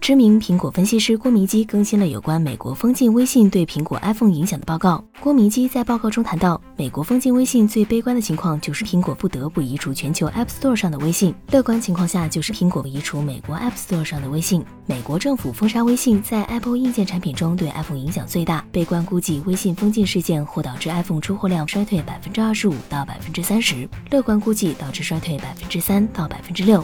知名苹果分析师郭明基更新了有关美国封禁微信对苹果 iPhone 影响的报告。郭明基在报告中谈到，美国封禁微信最悲观的情况就是苹果不得不移除全球 App Store 上的微信；乐观情况下就是苹果移除美国 App Store 上的微信。美国政府封杀微信在 Apple 硬件产品中对 iPhone 影响最大。悲观估计微信封禁事件或导致 iPhone 出货量衰退百分之二十五到百分之三十；乐观估计导致衰退百分之三到百分之六。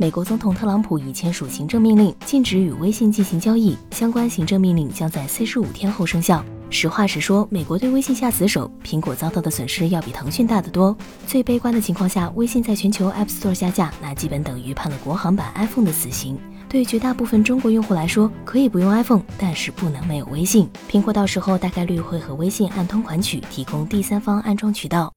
美国总统特朗普已签署行政命令，禁止与微信进行交易。相关行政命令将在四十五天后生效。实话实说，美国对微信下死手，苹果遭到的损失要比腾讯大得多。最悲观的情况下，微信在全球 App Store 下架，那基本等于判了国行版 iPhone 的死刑。对绝大部分中国用户来说，可以不用 iPhone，但是不能没有微信。苹果到时候大概率会和微信按通款曲提供第三方安装渠道。